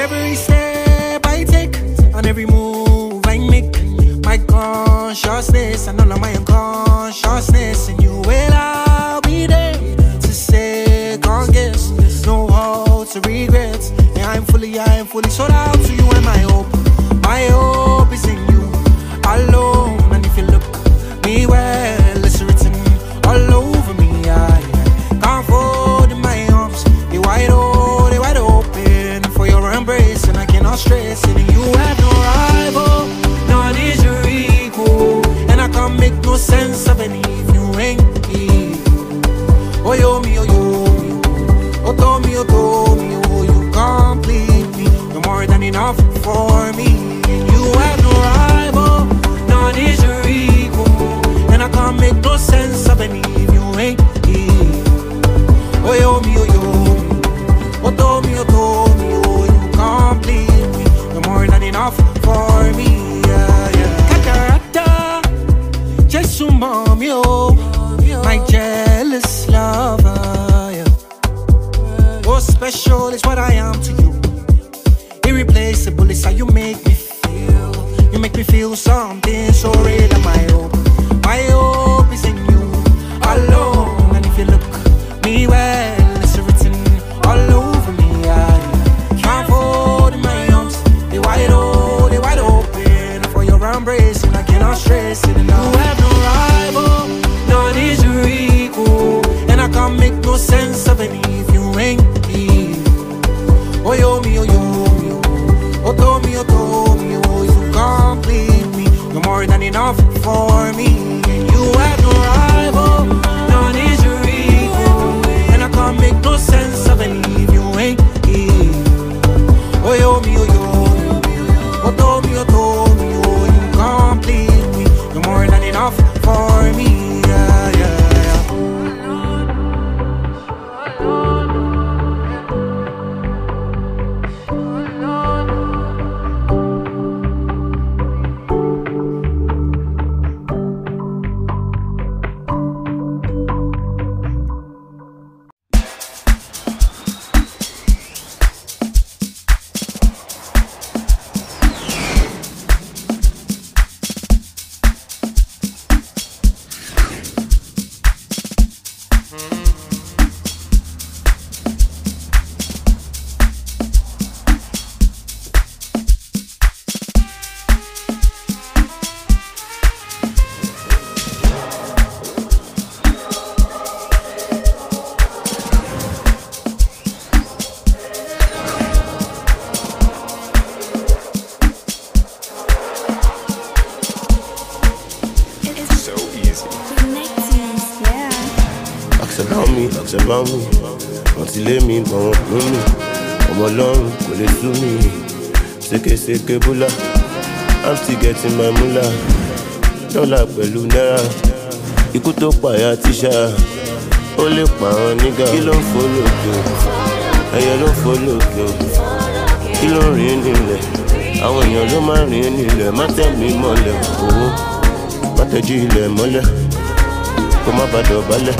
Every step I take, and every move you have no rival, none is your equal, and I can't make no sense me, ask about me. Wọ́n ti lé mi, bọ̀ wọ́n mú mi. Ọmọ ọlọ́run kò lè sú mi. Sékèsékè búlá. I'm still getting my mula. Dọ́là pẹ̀lú náírà. Ikú tó pààyà tíṣà. Ó lè pààrọ̀ nígà. Kí ló ń fò lókè? Ẹyẹ ló ń fò lókè. Kí ló ń rìn nílẹ̀? Àwọn èèyàn ló máa ń rìn nílẹ̀. Má tẹ̀ mí mọ́lẹ̀ owó. Má tẹ̀jú ilẹ̀ mọ́lẹ̀. Kó má bàa dọ̀bálẹ̀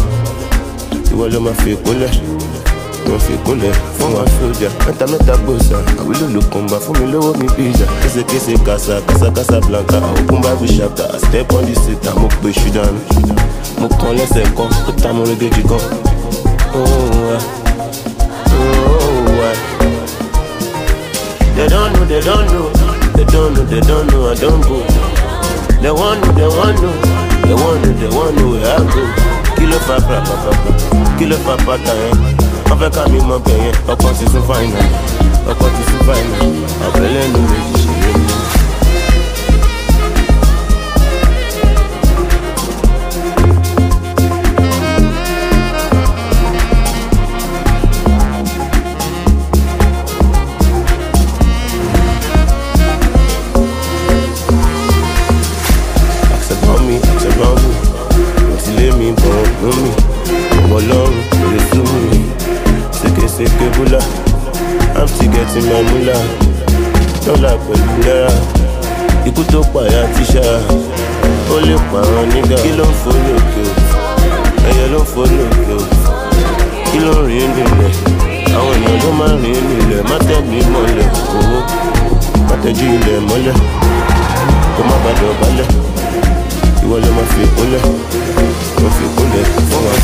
ìwọ ló máa fi kúnlẹ̀ wọ́n fi kúnlẹ̀ fún wa sójà mẹ́ta mẹ́ta gbòòsà àwílò ló kún bá fún mi lówó mi pizza késekése kàṣà kàṣàkàṣà blanca òkun bible chapter step on the satan mo pe ṣùdánù mo kàn lẹ́sẹ̀ kan ó ta mo rẹ́gẹ́jì kan. Oh. Oh, ah. They don't know, they don't know, they don't know, they don't know, I don't go. They want they want know, they want know, they want where I go. Ló fa pàpàpàpà, kí ló fa pátá yẹn? Wọ́n fẹ́ ká mi mọ bẹ̀ yẹn, ọkọ̀ ti sún fáìnà, ọkọ̀ ti sún fáìnà, ọ̀bẹ lẹ́nu méjì mula. Dọ́là pẹ̀lú náírà. Ikú tó pààyà tíṣà. Ó lè pààrọ̀ nígà. Kí ló ń fò lókè o? Ẹyẹ ló ń fò lókè o. Kí ló ń rìn nílẹ̀? Àwọn èèyàn ló máa ń rìn nílẹ̀. Má tẹ̀ mí mọ́lẹ̀. tẹ́jú ilẹ̀ mọ́lẹ̀ kó má bàdọ̀ balẹ̀ ìwọ ló máa fi ìkúnlẹ̀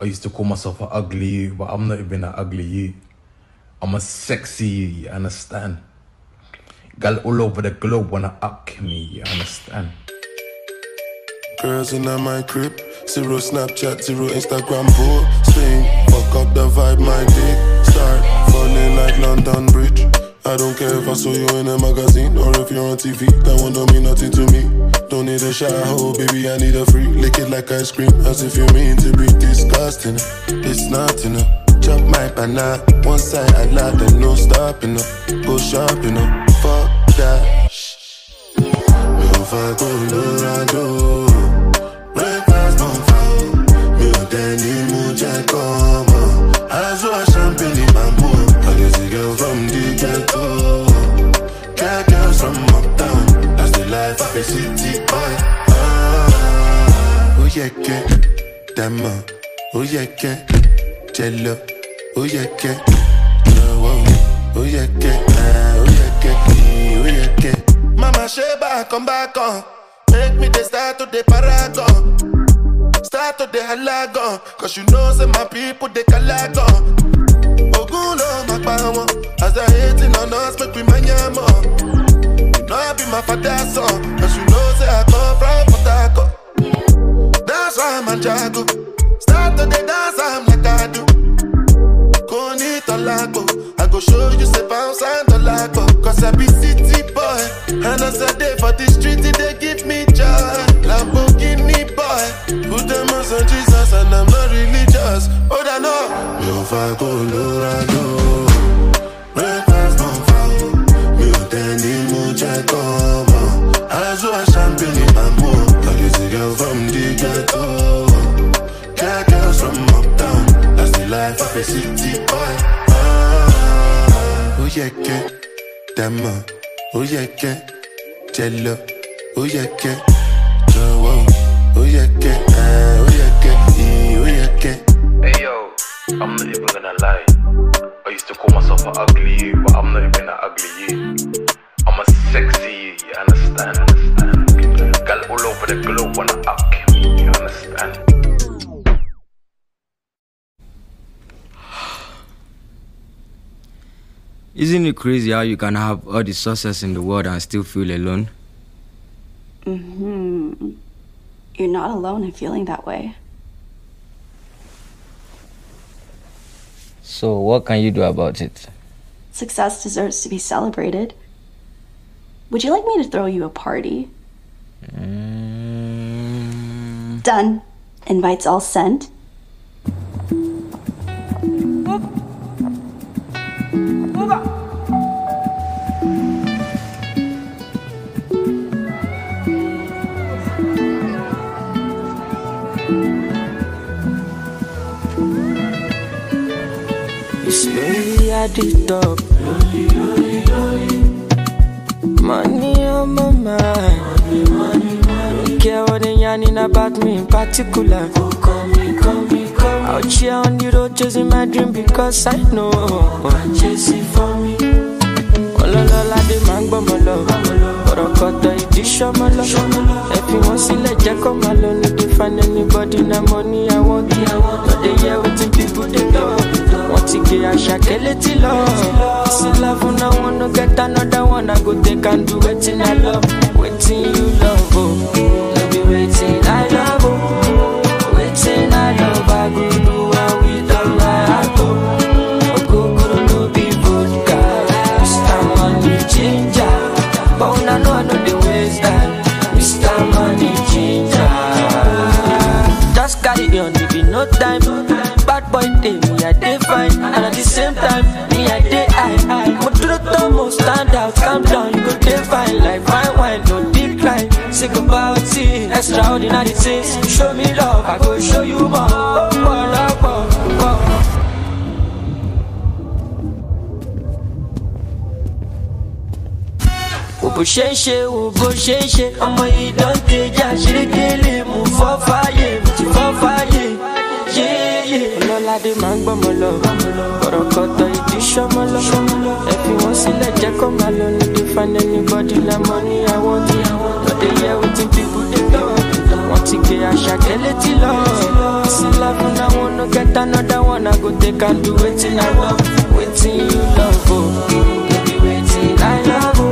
I used to call myself an ugly you, but I'm not even an ugly you. I'm a sexy you, you understand? Gal all over the globe wanna up me, you understand? Girls in my crib, zero Snapchat, zero Instagram posting. Fuck up the vibe, my dick start falling like London Bridge. I don't care if I saw you in a magazine or if you're on TV. That don't mean nothing to me. Don't need a shower, baby. I need a free. Lick it like ice cream, as if you mean to be disgusting. It's not enough. Chop my banana, one side I lie, then no stopping up. Go shopping up, fuck that. Mi ò fa Colorado, breakfast bon fa. Oh yeah, dama. Oh yeah, que, jello. Oh yeah, que, oh, oh, oh yeah, ah, oh yeah, eh, yeah. Mama Sheba, come back on. Make me the start to the paragon. Start to the halagon. Cause you know, say my people, they calagon. Ogun lo ma pa wọn. As they hating on us, make we mind ya more. You know I be my father's son. Cause you know, say I come from Port I'm a jago. Start to the dance, I'm like I do. Koni tolago. I go show you say bounce and tolago. Cause I be city boy. And as I day for the street, they give me joy. Lamborghini boy. Put them on Jesus and I'm not religious. Oh, I know. Mi ò fa Colorado. Breakfast Life of a city boy. Oh yeah, que, dama. Oh yeah, que, jello. Oh yeah, que, oh, oh, oh yeah, que, ah, oh yeah, que, eh, oh yeah, que. Hey yo, I'm not even gonna lie. I used to call myself an ugly but I'm not even an ugly. I'm a sexy you, understand? understand? Gal all over the globe wanna up you understand? Isn't it crazy how you can have all the success in the world and still feel alone? Hmm. You're not alone in feeling that way. So, what can you do about it? Success deserves to be celebrated. Would you like me to throw you a party? Mm, Done. Invites all sent. At the top. Money on my mind. Don't care what they yarning about me in particular. Out here on the road chasing my dream because I know. Chasing for me. Lọ. Ọ̀rọ̀ kọ̀tọ̀ ìdí ṣọmọ lọ. Ẹ fi wọ́n sílẹ̀ jẹ́ kó máa lọ. No dey find anybody na money I want. No dey hear wetin people dey talk. Wọ́n ti gé àṣàkẹ́ létí lọ. This love na one no get another one. I go take and do wetin I love. Wetin you love o. extraordinary things. Show me love, I go show you more. Oh, oh, oh, oh. Wo bó ṣe ń ṣe, wo bó ṣe ń ṣe, ọmọ yìí dán kejì àṣírí mú fọ́ mo ti fọ́ fàyè. Ọlọ́ládé máa ń gbọ́mọ lọ, kọ̀rọ̀kọ̀tọ̀ ìdí ṣọ́mọ lọ. Ẹ fi wọ́n sílẹ̀ jẹ́ kó máa lọ, no dey find anybody like money I want. No dey hear talk. Wọ́n ti gbé àṣàkẹ́ létí lọ. Sí láfù náà wọn no get another one, I go take and do wetin oh. I love. Oh. Wetin you love o, baby wetin I love o.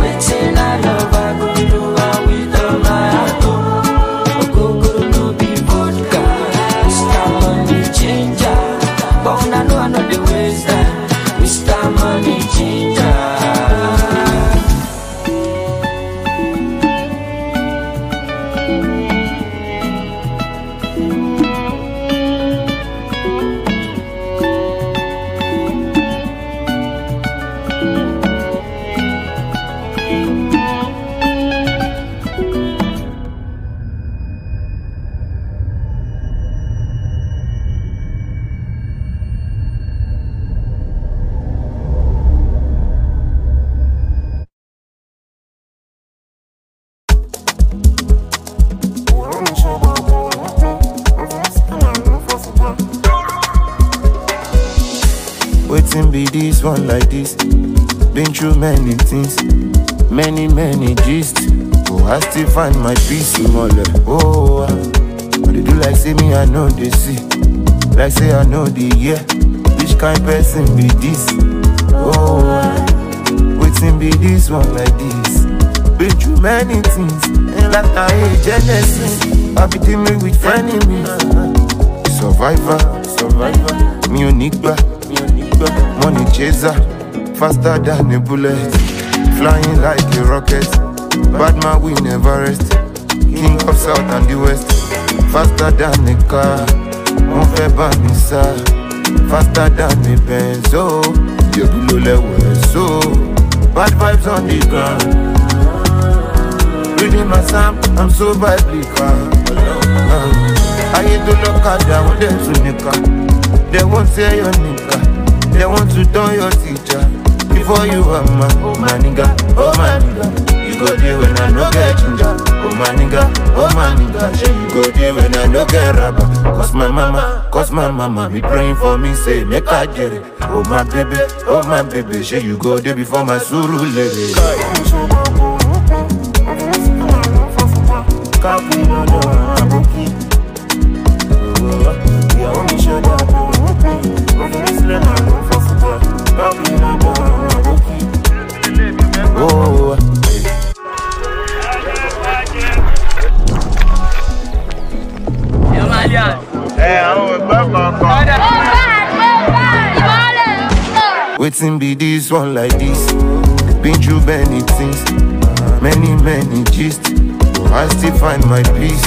Wetin I love I go one like this. Been through many things, many, many gist. Oh, I still find my peace. Oh, ah. but they do like say me, I know they see. Like say I know the year. Which kind person be this? Oh, ah. waiting be this one like this. Been through many things, and like I hate Genesis. I be dealing with frenemies. Survivor, survivor, me unique money chaser, faster than a bullet, flying like a rocket. Bad man we never rest, king of south and the west, faster than a car. Mo fẹ́ bá mi faster than a Benz, oh, yẹ̀bù ló lẹ́wọ̀ so. Bad vibes on the ground, reading my psalm, I'm so biblical. Ayé tó lọ́kadà, wọ́n dẹ̀ tún nìkan. They won't say your nigga. They want to turn your teacher. Before you are my, oh my nigga, oh my nigga. You go there when I no get ginger. Oh my nigga, oh my nigga. You go there when I no get rubber. Cause my mama, cause my mama be praying for me, say make I get it. Oh my baby, oh my baby. Say you go there before my suru lady. Kapi no Waiting be this one like this. Been through many things, many, many gist. I still find my peace.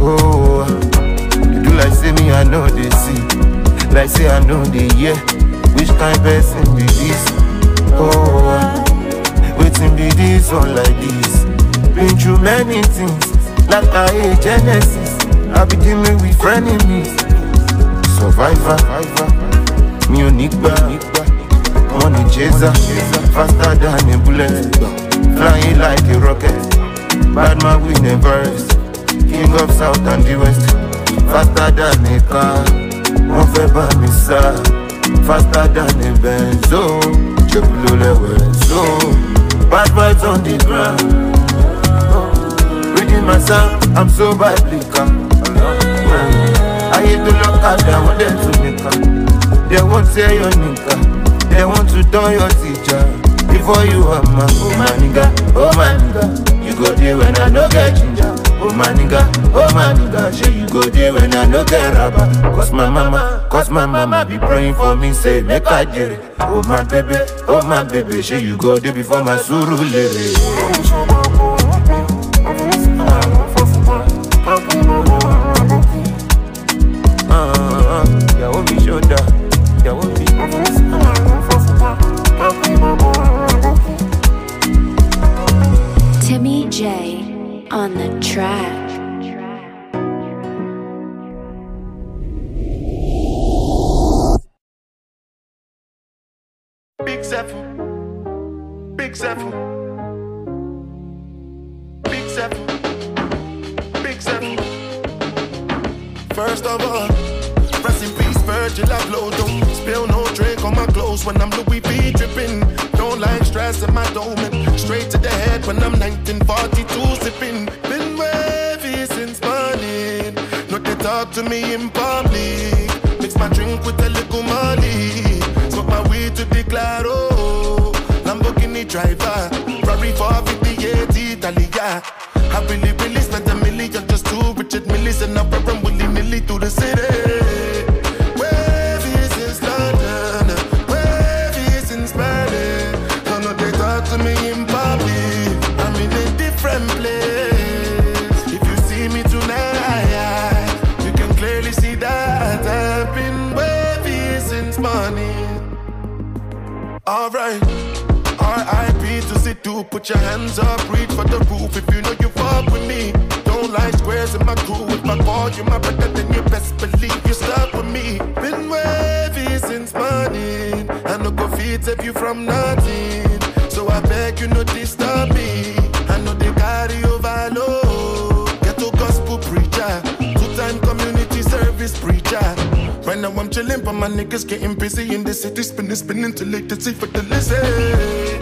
Oh, you do like say me, I know they see. Like say I know the year. Which kind person be this? Oh, waiting be this one like this. Been through many things, like I hate Genesis. I be dealing with frenemies. Survivor, me unique money chaser, faster than a bullet, flying like a rocket. Bad man we never rest, king of south and the west, faster than a car. Wọ́n fẹ́ bá mi faster than a Benz, jẹ̀bú ló lẹ́wẹ̀, so. Bad vibes on the ground, reading my psalm, I'm so biblical. Ayé tó lọ́kadà, wọ́n dẹ̀ tún nìkan. They won't say your nigga, they want to turn your teacher. Before you are my, oh my nigga, oh my nigga. You go there when I no get ginger. Oh my nigga, oh my nigga. You go there when I no get rubber. Cause my mama, cause my mama be praying for me, say make I get it. Oh my baby, oh my baby. Sure you go there before my suru talk to me in public. Mix my drink with a little money. Smoke my weed to the claro. Lamborghini driver. Ferrari 450 Italia. I really, really hands up, reach for the roof if you know you fuck with me. Don't lie. squares in my crew. If I call you my brother, then you best believe you're stuck with me. Been wavy since morning. I no go feed save you from nothing. So I beg you no disturb me. I know they carry overload. Get to gospel preacher, two-time community service preacher. Right now I'm chilling, but my niggas getting busy in the city, spinning, spinning till late to see for the listen.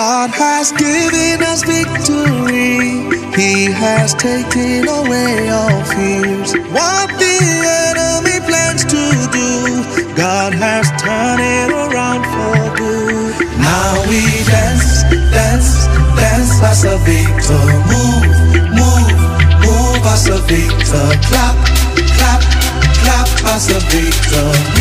God has given us victory. He has taken away all fears. What the enemy plans to do, God has turned it around for good. Now we dance, dance, dance as a victor. Move, move, move as a victor. Clap, clap, clap as a victor.